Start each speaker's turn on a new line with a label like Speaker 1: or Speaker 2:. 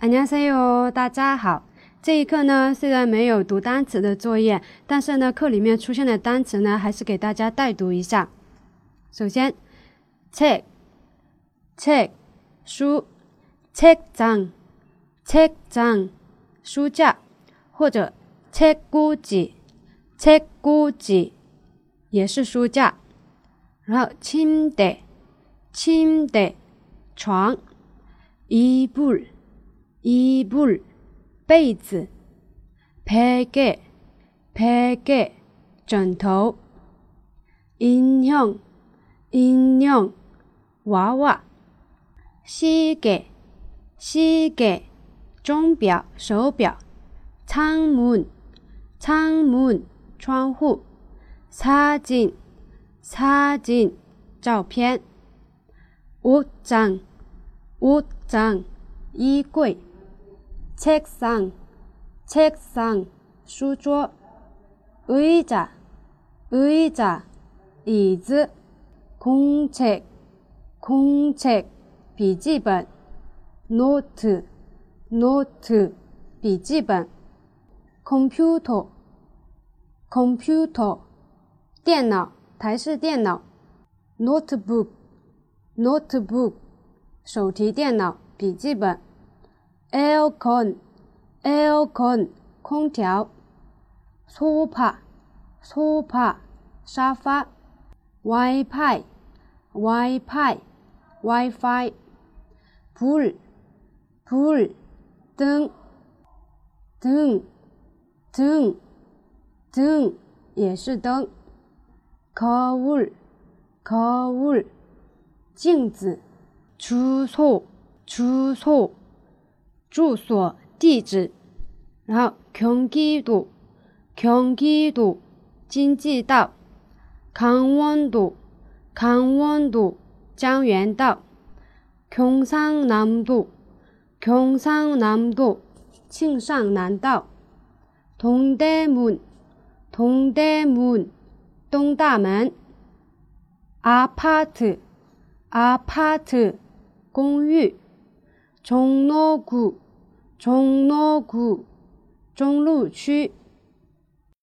Speaker 1: 안녕하세요，大家好。这一课呢，虽然没有读单词的作业，但是呢，课里面出现的单词呢，还是给大家带读一下。首先，책 책， 书，책 장， 책 장， 书架，或者책꽂 지， 책꽂 지， 也是书架。然后，침대 침대床，이불 衣布、被子、被盖、被盖、枕头、音响、音响、娃娃、膝盖、膝盖、钟表、手表、窗门、窗门、窗户、擦镜、擦镜、照片、옷 장、 옷 장、 衣柜。 책상책상书桌의자의자椅子공책공책笔记本노트 노트笔记本컴퓨터 컴퓨터电脑台式电脑notebook notebook 手提电脑笔记本 book, not book, aircon，aircon 空调，sofa，sofa 沙发，wi-fi，wi-fi，wi-fi，pull，pull 灯，灯，灯，灯也是灯，cover，cover 镜子，住所，住所。住所地址，然后경기 도， 경기 도， 经济道，강원 도， 강원 도， 江原道，경상남 도， 경상남 도， 庆尚南道，동대 문， 동대 문， 东大门，아파 트， 아파 트， 公寓， 崇逻古崇逻古中路区。